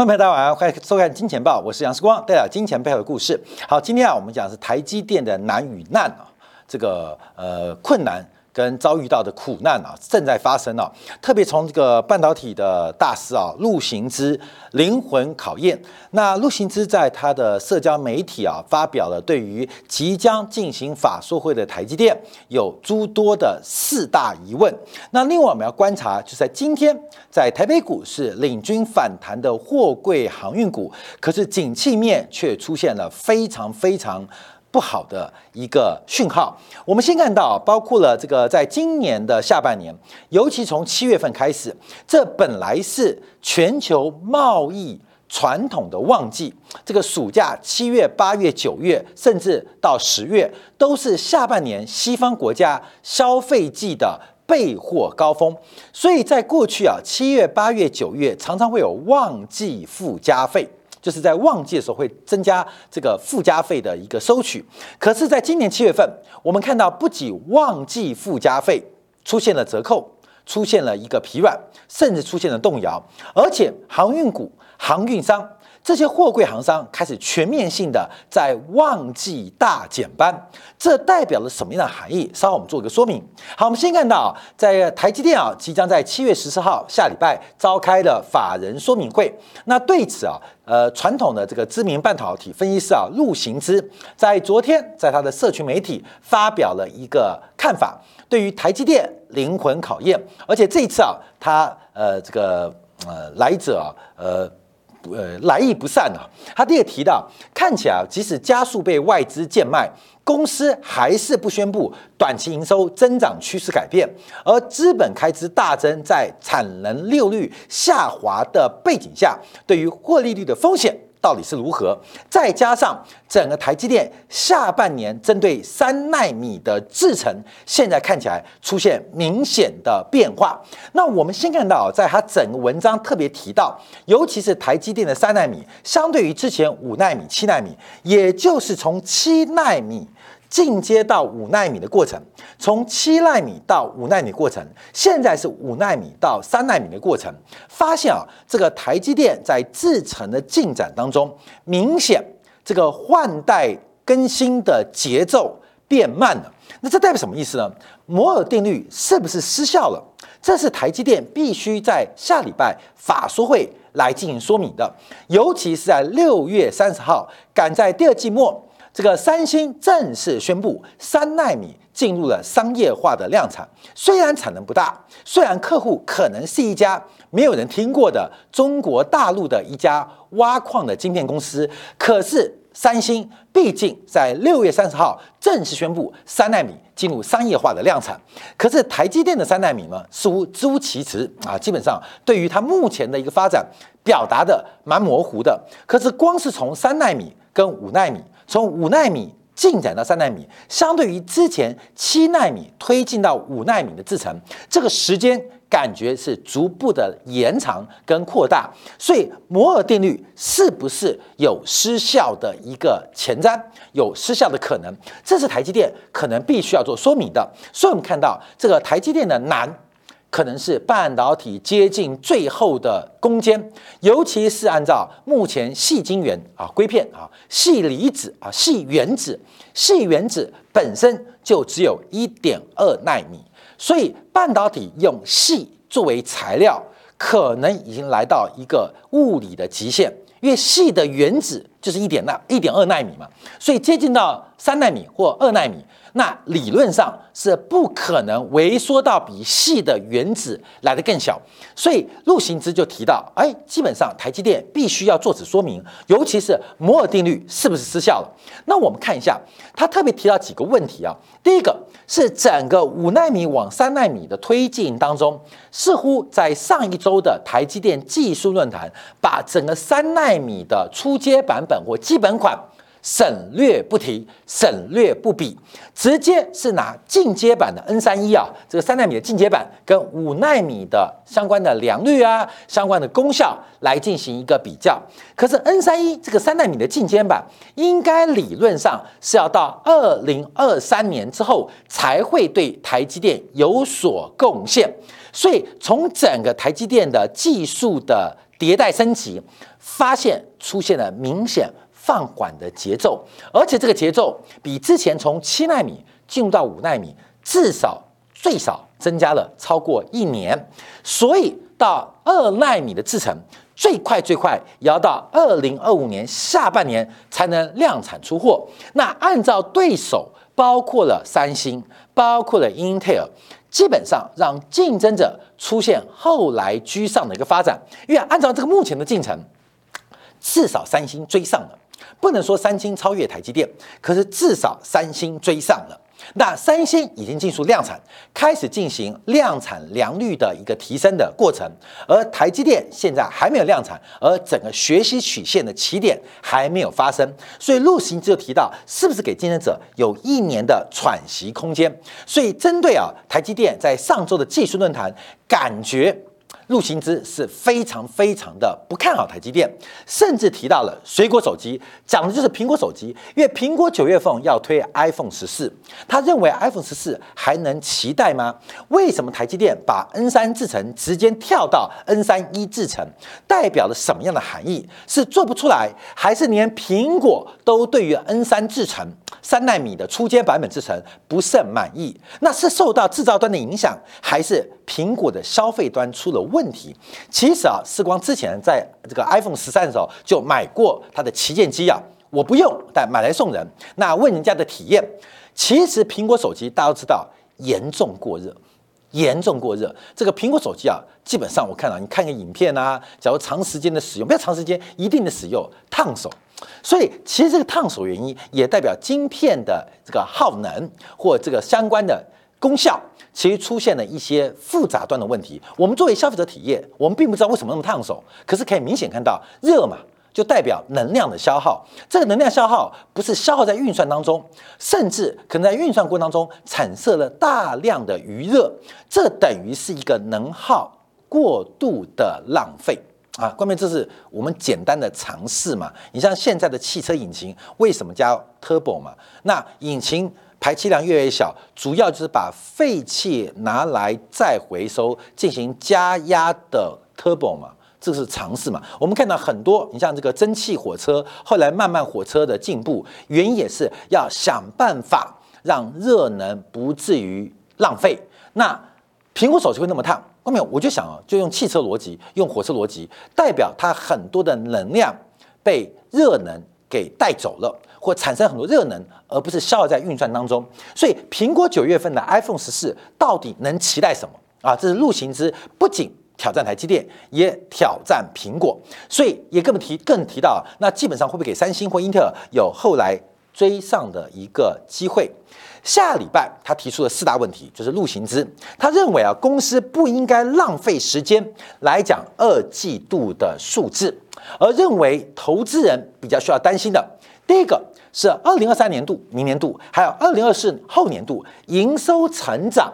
众朋友，大家晚上好，欢迎收看《金钱报》，我是杨世光，带来金钱背后的故事。好，今天啊，我们讲的是台积电的难与难啊，这个呃困难。跟遭遇到的苦难啊，正在发生啊！特别从这个半导体的大师啊，陆行之灵魂考验。那陆行之在他的社交媒体啊，发表了对于即将进行法说会的台积电有诸多的四大疑问。那另外我们要观察，就在今天，在台北股市领军反弹的货柜航运股，可是景气面却出现了非常非常。不好的一个讯号。我们先看到，包括了这个，在今年的下半年，尤其从七月份开始，这本来是全球贸易传统的旺季。这个暑假七月、八月、九月，甚至到十月，都是下半年西方国家消费季的备货高峰。所以在过去啊，七月、八月、九月常常会有旺季附加费。就是在旺季的时候会增加这个附加费的一个收取，可是，在今年七月份，我们看到不仅旺季附加费出现了折扣，出现了一个疲软，甚至出现了动摇，而且航运股、航运商。这些货柜行商开始全面性的在旺季大减班，这代表了什么样的含义？稍后我们做一个说明。好，我们先看到在台积电啊，即将在七月十四号下礼拜召开的法人说明会。那对此啊，呃，传统的这个知名半导体分析师啊，陆行之在昨天在他的社群媒体发表了一个看法，对于台积电灵魂考验。而且这一次啊，他呃这个呃来者啊呃。呃，来意不善啊。他第二提到，看起来即使加速被外资贱卖，公司还是不宣布短期营收增长趋势改变，而资本开支大增，在产能利率下滑的背景下，对于获利率的风险。到底是如何？再加上整个台积电下半年针对三纳米的制程，现在看起来出现明显的变化。那我们先看到，在它整个文章特别提到，尤其是台积电的三纳米，相对于之前五纳米、七纳米，也就是从七纳米。进阶到五纳米的过程，从七纳米到五纳米过程，现在是五纳米到三纳米的过程。发现啊，这个台积电在制程的进展当中，明显这个换代更新的节奏变慢了。那这代表什么意思呢？摩尔定律是不是失效了？这是台积电必须在下礼拜法说会来进行说明的，尤其是在六月三十号，赶在第二季末。这个三星正式宣布，三纳米进入了商业化的量产。虽然产能不大，虽然客户可能是一家没有人听过的中国大陆的一家挖矿的晶片公司，可是三星毕竟在六月三十号正式宣布三纳米进入商业化的量产。可是台积电的三纳米呢，似乎支吾其词啊，基本上对于它目前的一个发展表达的蛮模糊的。可是光是从三纳米跟五纳米。从五纳米进展到三纳米，相对于之前七纳米推进到五纳米的制程，这个时间感觉是逐步的延长跟扩大。所以摩尔定律是不是有失效的一个前瞻，有失效的可能？这是台积电可能必须要做说明的。所以我们看到这个台积电的难。可能是半导体接近最后的攻坚，尤其是按照目前细晶圆啊、硅片啊、细离子啊、细原子、细原子本身就只有一点二纳米，所以半导体用细作为材料，可能已经来到一个物理的极限，因为细的原子就是一点纳一点二纳米嘛，所以接近到三纳米或二纳米。那理论上是不可能萎缩到比细的原子来的更小，所以陆行之就提到，哎，基本上台积电必须要做此说明，尤其是摩尔定律是不是失效了？那我们看一下，他特别提到几个问题啊。第一个是整个五纳米往三纳米的推进当中，似乎在上一周的台积电技术论坛，把整个三纳米的初阶版本或基本款。省略不提，省略不比，直接是拿进阶版的 N 三一啊，这个三纳米的进阶版跟五纳米的相关的良率啊、相关的功效来进行一个比较。可是 N 三一这个三纳米的进阶版，应该理论上是要到二零二三年之后才会对台积电有所贡献。所以从整个台积电的技术的迭代升级，发现出现了明显放缓的节奏，而且这个节奏比之前从七纳米进入到五纳米，至少最少增加了超过一年，所以到二纳米的制程。最快最快也要到二零二五年下半年才能量产出货。那按照对手，包括了三星，包括了英特尔，基本上让竞争者出现后来居上的一个发展。因为按照这个目前的进程，至少三星追上了，不能说三星超越台积电，可是至少三星追上了。那三星已经进入量产，开始进行量产良率的一个提升的过程，而台积电现在还没有量产，而整个学习曲线的起点还没有发生，所以陆行就提到，是不是给竞争者有一年的喘息空间？所以针对啊台积电在上周的技术论坛，感觉。陆行之是非常非常的不看好台积电，甚至提到了水果手机，讲的就是苹果手机，因为苹果九月份要推 iPhone 十四，他认为 iPhone 十四还能期待吗？为什么台积电把 N 三制程直接跳到 N 三一制程，代表了什么样的含义？是做不出来，还是连苹果都对于 N 三制程三纳米的初阶版本制程不甚满意？那是受到制造端的影响，还是苹果的消费端出了问？问题其实啊，时光之前在这个 iPhone 十三的时候就买过它的旗舰机啊，我不用，但买来送人。那问人家的体验，其实苹果手机大家都知道严重过热，严重过热。这个苹果手机啊，基本上我看到你看个影片啊，假如长时间的使用，不要长时间，一定的使用烫手。所以其实这个烫手原因也代表晶片的这个耗能或这个相关的功效。其实出现了一些复杂端的问题。我们作为消费者体验，我们并不知道为什么那么烫手，可是可以明显看到热嘛，就代表能量的消耗。这个能量消耗不是消耗在运算当中，甚至可能在运算过程当中产生了大量的余热，这等于是一个能耗过度的浪费啊。关键这是我们简单的尝试嘛。你像现在的汽车引擎为什么加 turbo 嘛？那引擎。排气量越来越小，主要就是把废气拿来再回收进行加压的 turbo 嘛，这是尝试嘛。我们看到很多，你像这个蒸汽火车，后来慢慢火车的进步，原因也是要想办法让热能不至于浪费。那苹果手机会那么烫，后面我就想啊，就用汽车逻辑，用火车逻辑，代表它很多的能量被热能给带走了。或产生很多热能，而不是消耗在运算当中。所以，苹果九月份的 iPhone 十四到底能期待什么啊？这是陆行之不仅挑战台积电，也挑战苹果。所以，也更提更提到，那基本上会不会给三星或英特尔有后来追上的一个机会？下礼拜他提出了四大问题，就是陆行之他认为啊，公司不应该浪费时间来讲二季度的数字，而认为投资人比较需要担心的。第一个是二零二三年度、明年度，还有二零二四后年度营收成长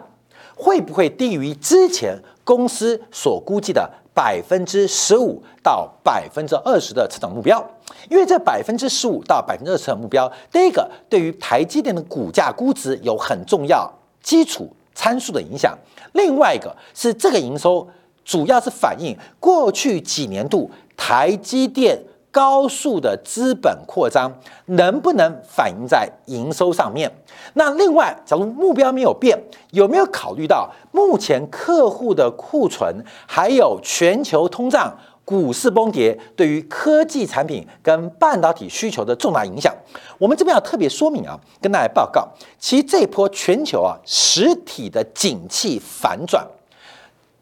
会不会低于之前公司所估计的百分之十五到百分之二十的成长目标？因为这百分之十五到百分之二十的目标，第一个对于台积电的股价估值有很重要基础参数的影响，另外一个是这个营收主要是反映过去几年度台积电。高速的资本扩张能不能反映在营收上面？那另外，假如目标没有变，有没有考虑到目前客户的库存，还有全球通胀、股市崩跌对于科技产品跟半导体需求的重大影响？我们这边要特别说明啊，跟大家报告，其实这波全球啊实体的景气反转，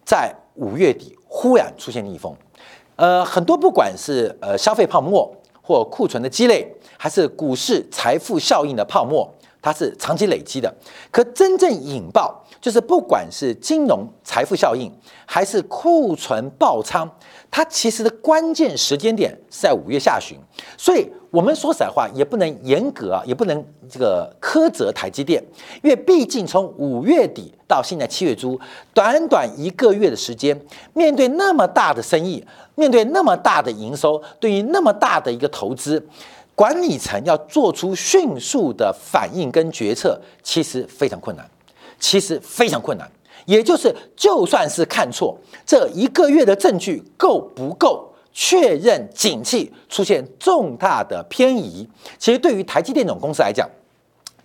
在五月底忽然出现逆风。呃，很多不管是呃消费泡沫或库存的积累，还是股市财富效应的泡沫，它是长期累积的。可真正引爆，就是不管是金融财富效应，还是库存爆仓，它其实的关键时间点是在五月下旬。所以，我们说实在话，也不能严格啊，也不能这个苛责台积电，因为毕竟从五月底到现在七月初，短短一个月的时间，面对那么大的生意。面对那么大的营收，对于那么大的一个投资，管理层要做出迅速的反应跟决策，其实非常困难，其实非常困难。也就是，就算是看错，这一个月的证据够不够确认景气出现重大的偏移。其实对于台积电这种公司来讲，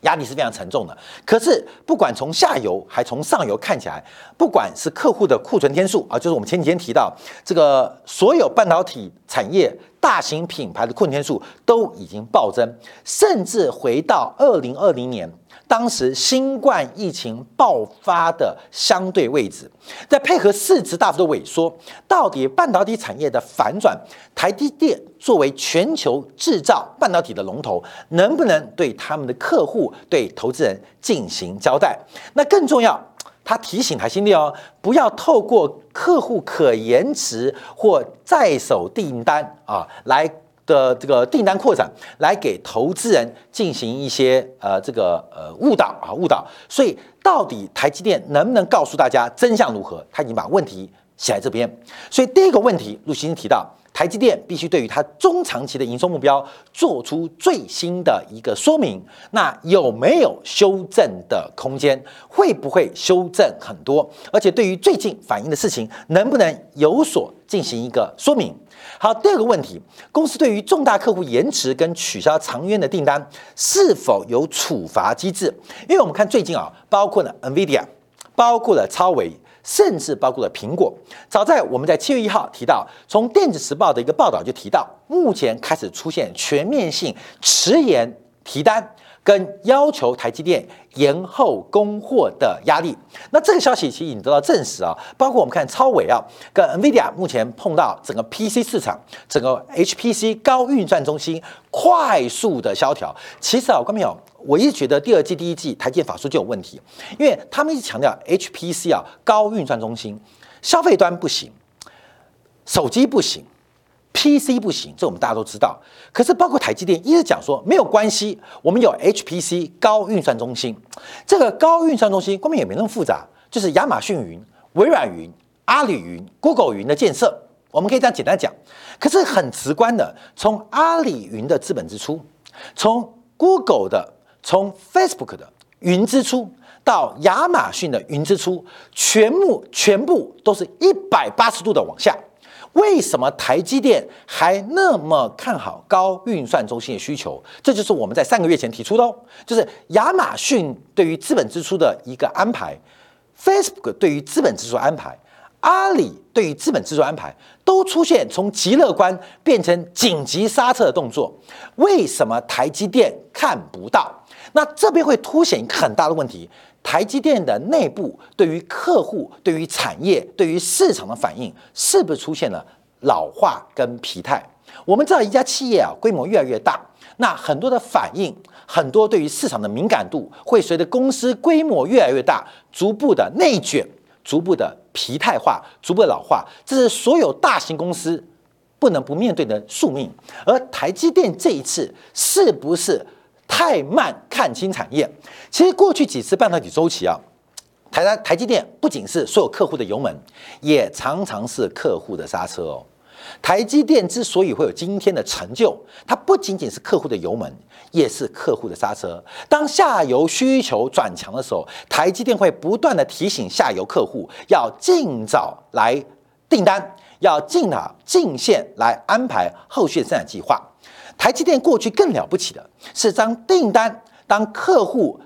压力是非常沉重的。可是，不管从下游还从上游看起来，不管是客户的库存天数啊，就是我们前几天提到这个所有半导体产业大型品牌的库存天数都已经暴增，甚至回到二零二零年。当时新冠疫情爆发的相对位置，再配合市值大幅的萎缩，到底半导体产业的反转，台积电作为全球制造半导体的龙头，能不能对他们的客户、对投资人进行交代？那更重要，他提醒台积电哦，不要透过客户可延迟或在手订单啊来。的这个订单扩展，来给投资人进行一些呃这个呃误导啊误导，所以到底台积电能不能告诉大家真相如何？他已经把问题写在这边，所以第一个问题，陆先生提到。台积电必须对于它中长期的营收目标做出最新的一个说明。那有没有修正的空间？会不会修正很多？而且对于最近反映的事情，能不能有所进行一个说明？好，第二个问题，公司对于重大客户延迟跟取消长约的订单，是否有处罚机制？因为我们看最近啊，包括了 NVIDIA，包括了超维。甚至包括了苹果。早在我们在七月一号提到，从电子时报的一个报道就提到，目前开始出现全面性迟延提单。跟要求台积电延后供货的压力，那这个消息其实已经得到证实啊。包括我们看超伟啊，跟 NVIDIA 目前碰到整个 PC 市场，整个 HPC 高运算中心快速的萧条。其实啊，观众朋友，我一直觉得第二季、第一季台积法说就有问题，因为他们一直强调 HPC 啊高运算中心，消费端不行，手机不行。PC 不行，这我们大家都知道。可是包括台积电一直讲说没有关系，我们有 HPC 高运算中心。这个高运算中心根本也没那么复杂，就是亚马逊云、微软云、阿里云、Google 云的建设。我们可以这样简单讲。可是很直观的，从阿里云的资本支出，从 Google 的、从 Facebook 的云支出，到亚马逊的云支出，全部全部都是一百八十度的往下。为什么台积电还那么看好高运算中心的需求？这就是我们在三个月前提出的哦，就是亚马逊对于资本支出的一个安排，Facebook 对于资本支出安排，阿里对于资本支出安排，都出现从极乐观变成紧急刹车的动作。为什么台积电看不到？那这边会凸显一个很大的问题。台积电的内部对于客户、对于产业、对于市场的反应，是不是出现了老化跟疲态？我们知道一家企业啊，规模越来越大，那很多的反应，很多对于市场的敏感度，会随着公司规模越来越大，逐步的内卷，逐步的疲态化，逐步的老化，这是所有大型公司不能不面对的宿命。而台积电这一次是不是？太慢看清产业，其实过去几次半导体周期啊，台台台积电不仅是所有客户的油门，也常常是客户的刹车哦。台积电之所以会有今天的成就，它不仅仅是客户的油门，也是客户的刹车。当下游需求转强的时候，台积电会不断的提醒下游客户要尽早来订单，要尽早进线来安排后续生产计划。台积电过去更了不起的是，当订单、当客户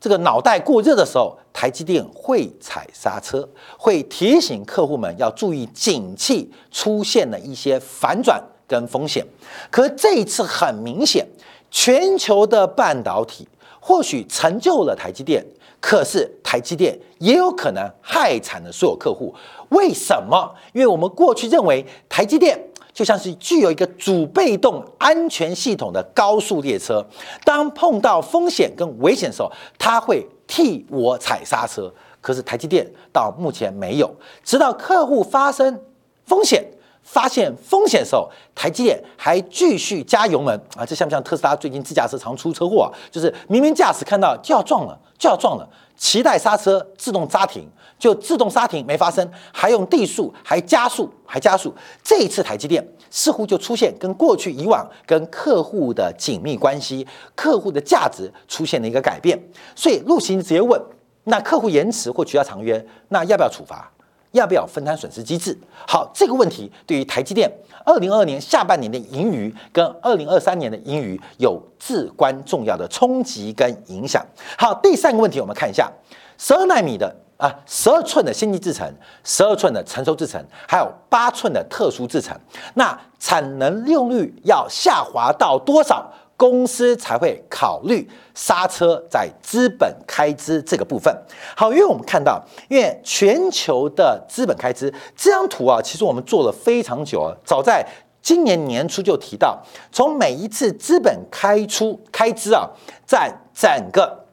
这个脑袋过热的时候，台积电会踩刹车，会提醒客户们要注意景气出现了一些反转跟风险。可这一次很明显，全球的半导体或许成就了台积电，可是台积电也有可能害惨了所有客户。为什么？因为我们过去认为台积电。就像是具有一个主被动安全系统的高速列车，当碰到风险跟危险的时候，它会替我踩刹车。可是台积电到目前没有，直到客户发生风险、发现风险的时候，台积电还继续加油门啊！这像不像特斯拉最近自驾车常出车祸啊？就是明明驾驶看到就要撞了，就要撞了，期待刹车自动刹停。就自动刹停没发生，还用地速，还加速，还加速。这一次台积电似乎就出现跟过去以往跟客户的紧密关系、客户的价值出现了一个改变。所以陆行直接问：那客户延迟或取消长约，那要不要处罚？要不要分摊损失机制？好，这个问题对于台积电二零二二年下半年的盈余跟二零二三年的盈余有至关重要的冲击跟影响。好，第三个问题我们看一下十二纳米的啊，十二寸的先进制程，十二寸的成熟制程，还有八寸的特殊制程，那产能利用率要下滑到多少？公司才会考虑刹车在资本开支这个部分。好，因为我们看到，因为全球的资本开支这张图啊，其实我们做了非常久啊，早在今年年初就提到，从每一次资本开出开支啊，在整个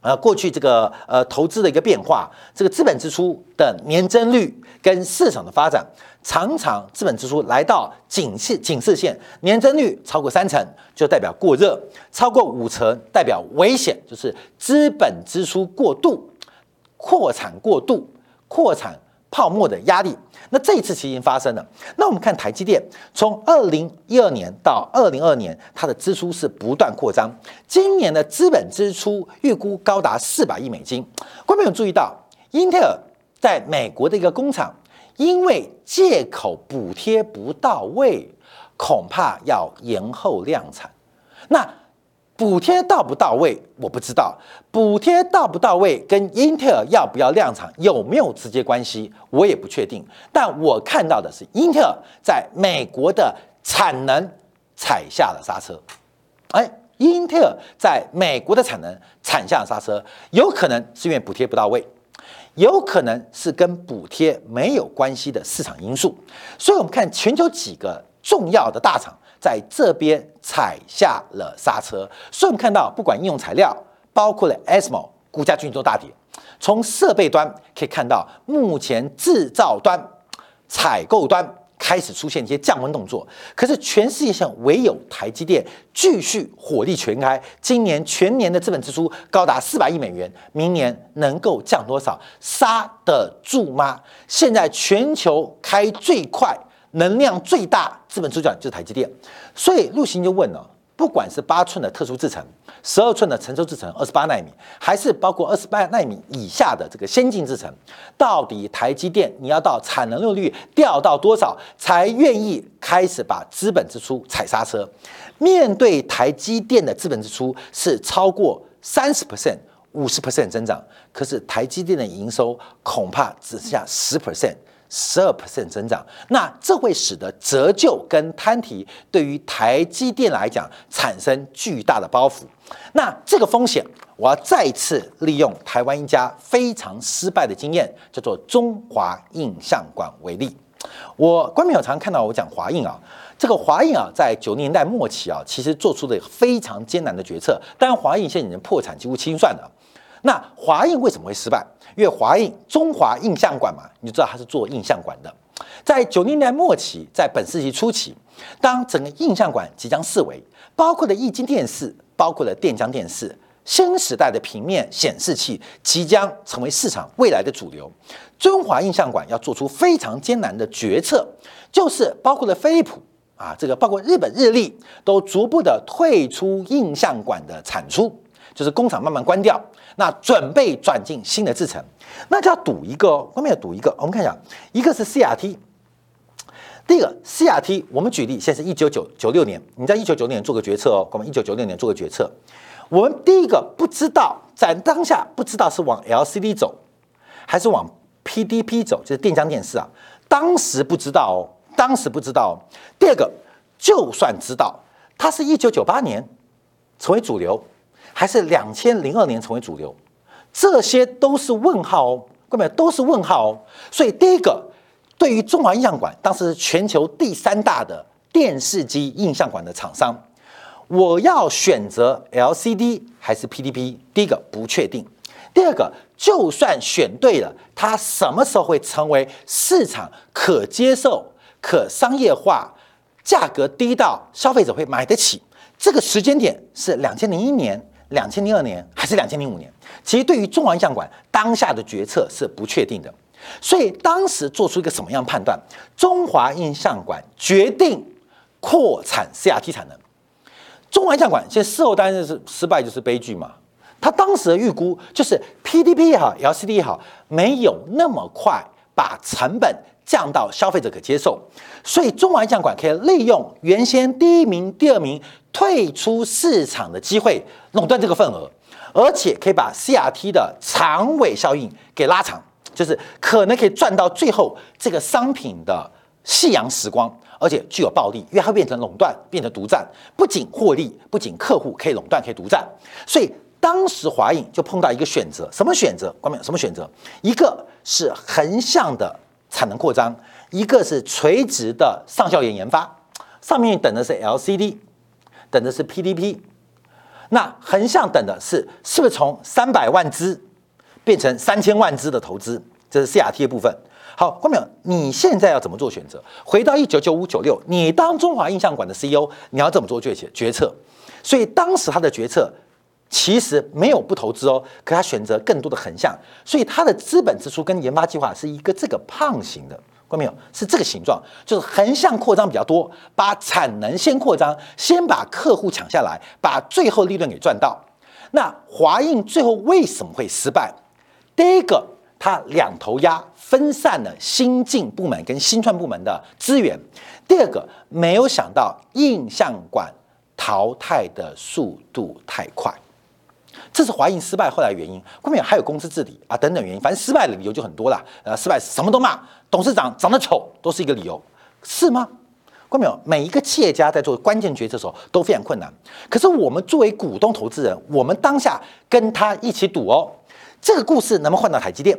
啊过去这个呃投资的一个变化，这个资本支出的年增率跟市场的发展。常常资本支出来到警示警示线，年增率超过三成就代表过热，超过五成代表危险，就是资本支出过度、扩产过度、扩产泡沫的压力。那这一次其实已经发生了。那我们看台积电，从二零一二年到二零二年，它的支出是不断扩张，今年的资本支出预估高达四百亿美金。观众有注意到，英特尔在美国的一个工厂。因为借口补贴不到位，恐怕要延后量产。那补贴到不到位，我不知道。补贴到不到位，跟英特尔要不要量产有没有直接关系，我也不确定。但我看到的是，英特尔在美国的产能踩下了刹车。哎，英特尔在美国的产能踩下了刹车，有可能是因为补贴不到位。有可能是跟补贴没有关系的市场因素，所以我们看全球几个重要的大厂在这边踩下了刹车，所以我们看到不管应用材料，包括了 ASML 股价均都大跌。从设备端可以看到，目前制造端、采购端。开始出现一些降温动作，可是全世界上唯有台积电继续火力全开，今年全年的资本支出高达四百亿美元，明年能够降多少？刹得住吗？现在全球开最快、能量最大资本支出就是台积电，所以陆行就问了。不管是八寸的特殊制程，十二寸的成熟制程，二十八纳米，还是包括二十八纳米以下的这个先进制程，到底台积电你要到产能利用率掉到多少，才愿意开始把资本支出踩刹车？面对台积电的资本支出是超过三十 percent、五十 percent 增长，可是台积电的营收恐怕只剩下十 percent。十二 percent 增长，那这会使得折旧跟摊提对于台积电来讲产生巨大的包袱。那这个风险，我要再次利用台湾一家非常失败的经验，叫做中华印象馆为例。我观众有常看到我讲华印啊，这个华印啊，在九年代末期啊，其实做出了非常艰难的决策。当然，华印现在已经破产，几乎清算了。那华印为什么会失败？因为华印中华印象馆嘛，你就知道它是做印象馆的。在九零年代末期，在本世纪初期，当整个印象馆即将四维，包括了液晶电视，包括了电浆电视，新时代的平面显示器即将成为市场未来的主流。中华印象馆要做出非常艰难的决策，就是包括了飞利浦啊，这个包括日本日立都逐步的退出印象馆的产出，就是工厂慢慢关掉。那准备转进新的制程，那就要赌一个，后面要赌一个。我们看一下，一个是 CRT，第一个 CRT，我们举例，现在是一九九九六年，你在一九九六年做个决策哦，我们一九九六年做个决策，我们第一个不知道，在当下不知道是往 LCD 走，还是往 PDP 走，就是电浆电视啊，当时不知道哦，当时不知道。第二个，就算知道，它是一九九八年成为主流。还是两千零二年成为主流，这些都是问号哦，各位都是问号哦。所以第一个，对于中华印象馆，当时全球第三大的电视机印象馆的厂商，我要选择 LCD 还是 PDP？第一个不确定，第二个，就算选对了，它什么时候会成为市场可接受、可商业化、价格低到消费者会买得起？这个时间点是两千零一年。两千零二年还是两千零五年？其实对于中华印象馆当下的决策是不确定的，所以当时做出一个什么样判断？中华印象馆决定扩产 CRT 产能。中华印象馆现在事后当然是失败就是悲剧嘛。他当时的预估就是 PDP 也好，LCD 也好，没有那么快。把成本降到消费者可接受，所以中华印象馆可以利用原先第一名、第二名退出市场的机会垄断这个份额，而且可以把 CRT 的长尾效应给拉长，就是可能可以赚到最后这个商品的夕阳时光，而且具有暴利，因为它变成垄断，变成独占，不仅获利，不仅客户可以垄断，可以独占，所以。当时华影就碰到一个选择，什么选择？关明什么选择？一个是横向的产能扩张，一个是垂直的上校研研发。上面等的是 LCD，等的是 PDP。那横向等的是是不是从三百万只变成三千万只的投资？这是 CRT 的部分。好，郭淼，你现在要怎么做选择？回到一九九五九六，你当中华印象馆的 CEO，你要怎么做决决决策？所以当时他的决策。其实没有不投资哦，可他选择更多的横向，所以他的资本支出跟研发计划是一个这个胖型的，看到没有？是这个形状，就是横向扩张比较多，把产能先扩张，先把客户抢下来，把最后利润给赚到。那华映最后为什么会失败？第一个，它两头压，分散了新进部门跟新创部门的资源；第二个，没有想到印象馆淘汰的速度太快。这是华映失败后来原因，后面还有公司治理啊等等原因，反正失败的理由就很多了。呃，失败什么都骂，董事长长得丑都是一个理由，是吗？看没有？每一个企业家在做关键决策的时候都非常困难。可是我们作为股东投资人，我们当下跟他一起赌哦。这个故事能不能换到台积电？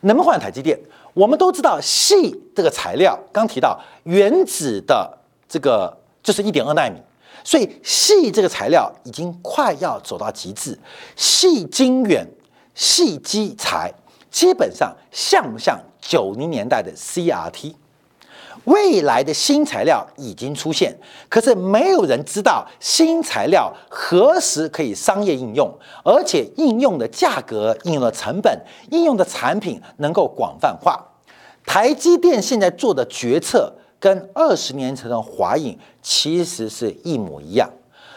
能不能换台积电？我们都知道，细这个材料刚提到原子的这个就是一点二纳米。所以，细这个材料已经快要走到极致，细晶圆、细基材基本上像不像九零年代的 CRT？未来的新材料已经出现，可是没有人知道新材料何时可以商业应用，而且应用的价格、应用的成本、应用的产品能够广泛化。台积电现在做的决策。跟二十年前的华影其实是一模一样，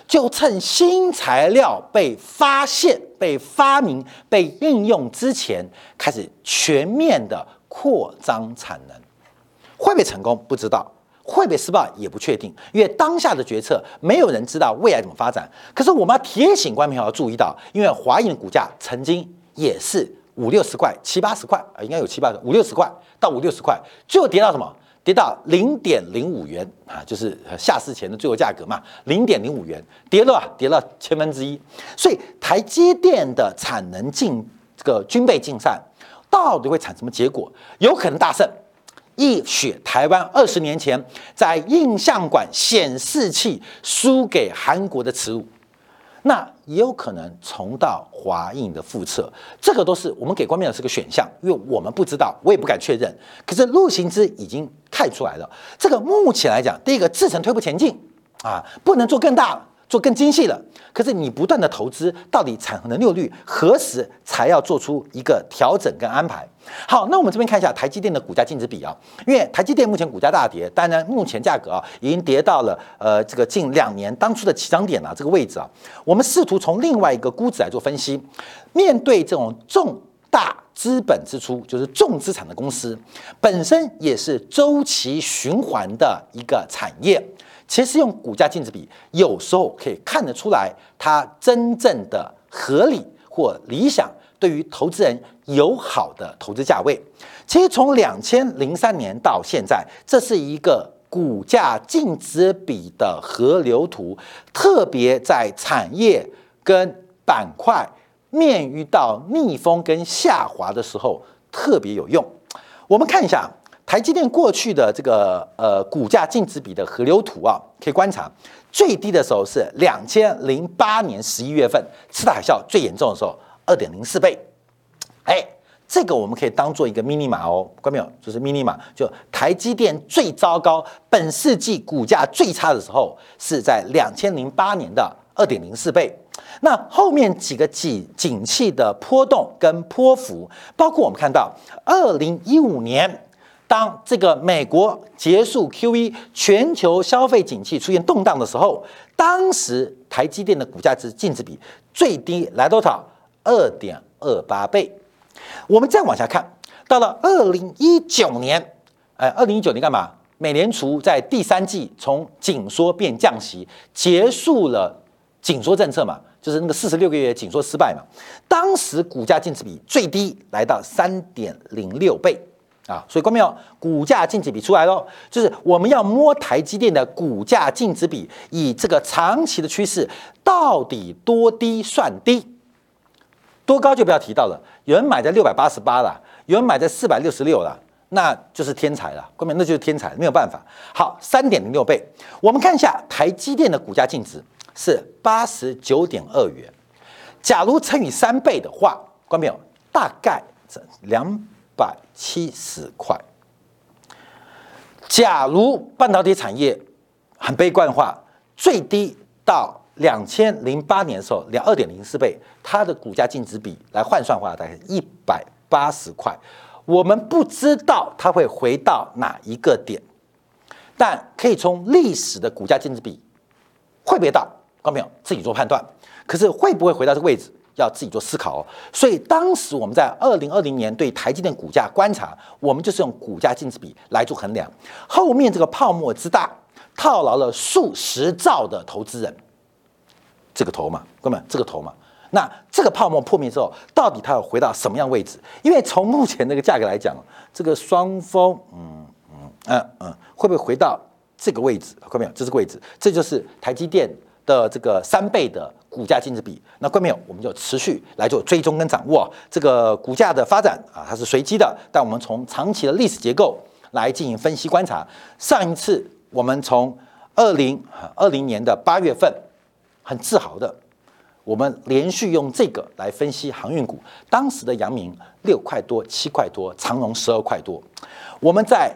就趁新材料被发现、被发明、被应用之前，开始全面的扩张产能。会不会成功？不知道；会不会失败？也不确定。因为当下的决策，没有人知道未来怎么发展。可是我们要提醒观众朋友注意到，因为华影的股价曾经也是五六十块、七八十块啊，应该有七八十、五六十块到五六十块，最后跌到什么？跌到零点零五元啊，就是下市前的最后价格嘛，零点零五元跌了啊，跌了千分之一。所以台积电的产能竞这个军备竞赛，到底会产什么结果？有可能大胜，一雪台湾二十年前在印象馆显示器输给韩国的耻辱。那也有可能重蹈华映的覆辙，这个都是我们给观众的是个选项，因为我们不知道，我也不敢确认。可是陆行之已经看出来了，这个目前来讲，第一个制程推步前进啊，不能做更大了。做更精细了，可是你不断的投资，到底产能利率何时才要做出一个调整跟安排？好，那我们这边看一下台积电的股价净值比啊，因为台积电目前股价大跌，当然目前价格啊已经跌到了呃这个近两年当初的起涨点啊这个位置啊，我们试图从另外一个估值来做分析，面对这种重大资本支出，就是重资产的公司，本身也是周期循环的一个产业。其实用股价净值比，有时候可以看得出来它真正的合理或理想，对于投资人友好的投资价位。其实从两千零三年到现在，这是一个股价净值比的河流图，特别在产业跟板块面遇到逆风跟下滑的时候特别有用。我们看一下。台积电过去的这个呃股价净值比的河流图啊，可以观察，最低的时候是两千零八年十一月份次贷海啸最严重的时候，二点零四倍。哎，这个我们可以当做一个 mini 码哦，关没有？就是 mini 码，就台积电最糟糕，本世纪股价最差的时候是在两千零八年的二点零四倍。那后面几个景景气的波动跟波幅，包括我们看到二零一五年。当这个美国结束 QE，全球消费景气出现动荡的时候，当时台积电的股价值净值比最低来多少？二点二八倍。我们再往下看，到了二零一九年，哎，二零一九年干嘛？美联储在第三季从紧缩变降息，结束了紧缩政策嘛，就是那个四十六个月紧缩失败嘛。当时股价净值比最低来到三点零六倍啊，所以关没有？股价净值比出来喽，就是我们要摸台积电的股价净值比，以这个长期的趋势到底多低算低，多高就不要提到了。有人买在六百八十八了，有人买在四百六十六了。那就是天才了，关键那就是天才，没有办法。好，三点零六倍，我们看一下台积电的股价净值是八十九点二元，假如乘以三倍的话，关没有？大概两百七十块。假如半导体产业很悲观的话，最低到两千零八年的时候，两二点零四倍，它的股价净值比来换算的话，大概一百八十块。我们不知道它会回到哪一个点，但可以从历史的股价净值比会不会到，观众朋友自己做判断。可是会不会回到这个位置，要自己做思考哦。所以当时我们在二零二零年对台积电股价观察，我们就是用股价净值比来做衡量。后面这个泡沫之大，套牢了数十兆的投资人，这个头嘛，哥们，这个头嘛。那这个泡沫破灭之后，到底它要回到什么样位置？因为从目前那个价格来讲，这个双峰，嗯嗯嗯嗯，会不会回到这个位置？看到没有？这是位置，这就是台积电的这个三倍的股价净值比。那看到没有？我们就持续来做追踪跟掌握这个股价的发展啊，它是随机的，但我们从长期的历史结构来进行分析观察。上一次我们从二零二零年的八月份，很自豪的。我们连续用这个来分析航运股，当时的阳明六块多、七块多，长荣十二块多。我们在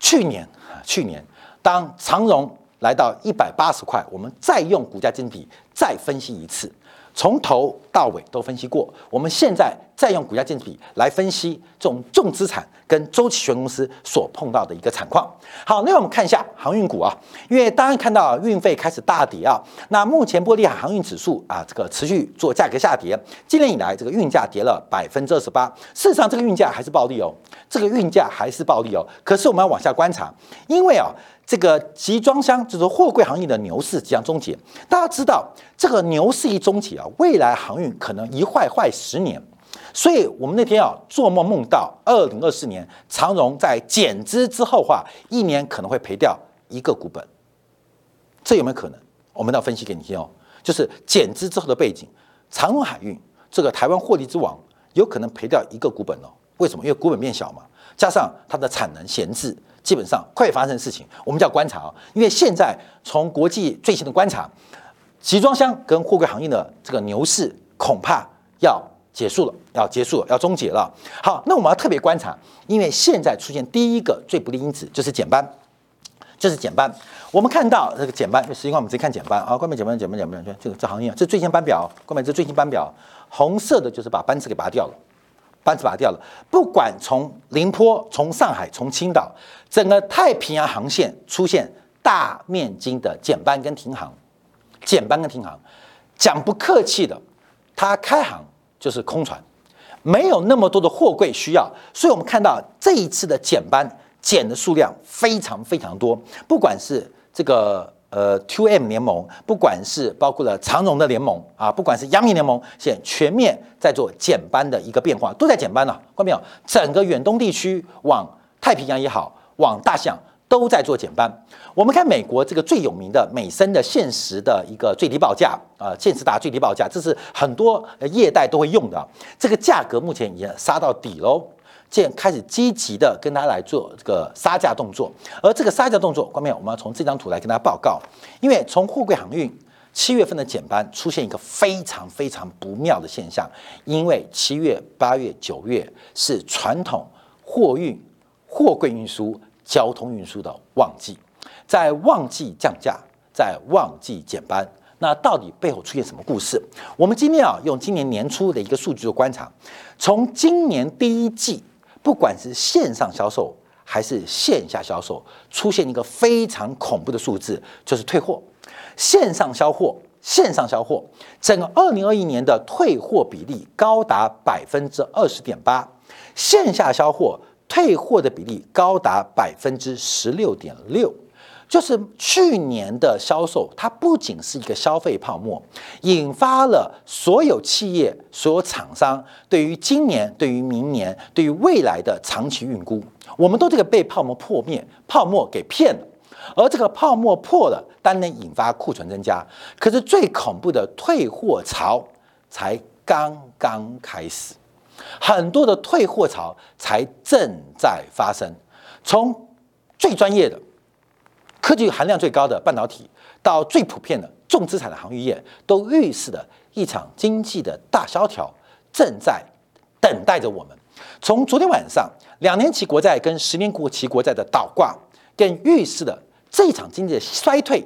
去年，去年当长荣来到一百八十块，我们再用股价金比再分析一次。从头到尾都分析过，我们现在再用股价净值比来分析这种重资产跟周期权公司所碰到的一个惨况。好，那我们看一下航运股啊，因为当然看到运费开始大跌啊，那目前玻璃海航运指数啊，这个持续做价格下跌，今年以来这个运价跌了百分之二十八，事实上这个运价还是暴利哦，这个运价还是暴利哦，可是我们要往下观察，因为啊。这个集装箱就是货柜行业的牛市即将终结。大家知道，这个牛市一终结啊，未来航运可能一坏坏十年。所以我们那天啊，做梦梦到二零二四年长荣在减资之后话，一年可能会赔掉一个股本。这有没有可能？我们要分析给你听哦。就是减资之后的背景，长荣海运这个台湾获利之王，有可能赔掉一个股本哦。为什么？因为股本变小嘛，加上它的产能闲置。基本上快发生的事情，我们叫观察啊，因为现在从国际最新的观察，集装箱跟货柜行业的这个牛市恐怕要结束了，要结束了，要终结了。好，那我们要特别观察，因为现在出现第一个最不利因子就是减班，就是减班。我们看到这个减班，实际上我们直接看减班啊，关门减班减班减班，这个这行业这最新班表，关门这最新班表，红色的就是把班次给拔掉了。班子拔掉了，不管从宁波、从上海、从青岛，整个太平洋航线出现大面积的减班跟停航，减班跟停航，讲不客气的，它开航就是空船，没有那么多的货柜需要，所以我们看到这一次的减班减的数量非常非常多，不管是这个。呃，Two M 联盟，不管是包括了长荣的联盟啊，不管是阳明联盟，现在全面在做减班的一个变化，都在减班了。看到没有？整个远东地区往太平洋也好，往大象都在做减班。我们看美国这个最有名的美森的现时的一个最低报价啊，限时达最低报价，这是很多业代都会用的。这个价格目前已经杀到底喽。现开始积极的跟他来做这个杀价动作，而这个杀价动作，关面我们要从这张图来跟大家报告，因为从货柜航运七月份的减班出现一个非常非常不妙的现象，因为七月、八月、九月是传统货运、货柜运输、交通运输的旺季，在旺季降价，在旺季减班，那到底背后出现什么故事？我们今天啊，用今年年初的一个数据做观察，从今年第一季。不管是线上销售还是线下销售，出现一个非常恐怖的数字，就是退货。线上销货，线上销货，整个二零二一年的退货比例高达百分之二十点八，线下销货退货的比例高达百分之十六点六。就是去年的销售，它不仅是一个消费泡沫，引发了所有企业、所有厂商对于今年、对于明年、对于未来的长期预估，我们都这个被泡沫破灭、泡沫给骗了。而这个泡沫破了，当然引发库存增加。可是最恐怖的退货潮才刚刚开始，很多的退货潮才正在发生。从最专业的。科技含量最高的半导体，到最普遍的重资产的航运业，都预示着一场经济的大萧条正在等待着我们。从昨天晚上两年期国债跟十年国期国债的倒挂，更预示了这场经济的衰退，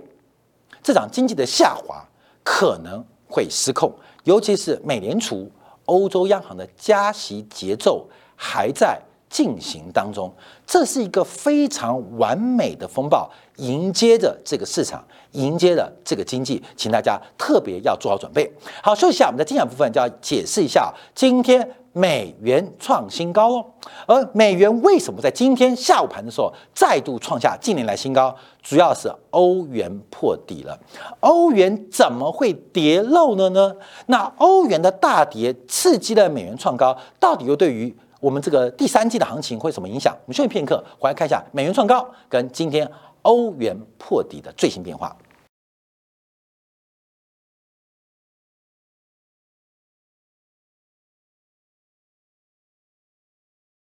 这场经济的下滑可能会失控。尤其是美联储、欧洲央行的加息节奏还在进行当中，这是一个非常完美的风暴。迎接着这个市场，迎接着这个经济，请大家特别要做好准备。好，休息一下，我们的精讲部分就要解释一下，今天美元创新高哦。而美元为什么在今天下午盘的时候再度创下近年来新高？主要是欧元破底了。欧元怎么会跌漏了呢？那欧元的大跌刺激了美元创高，到底又对于我们这个第三季的行情会什么影响？我们休息片刻，回来看一下美元创高跟今天。欧元破底的最新变化。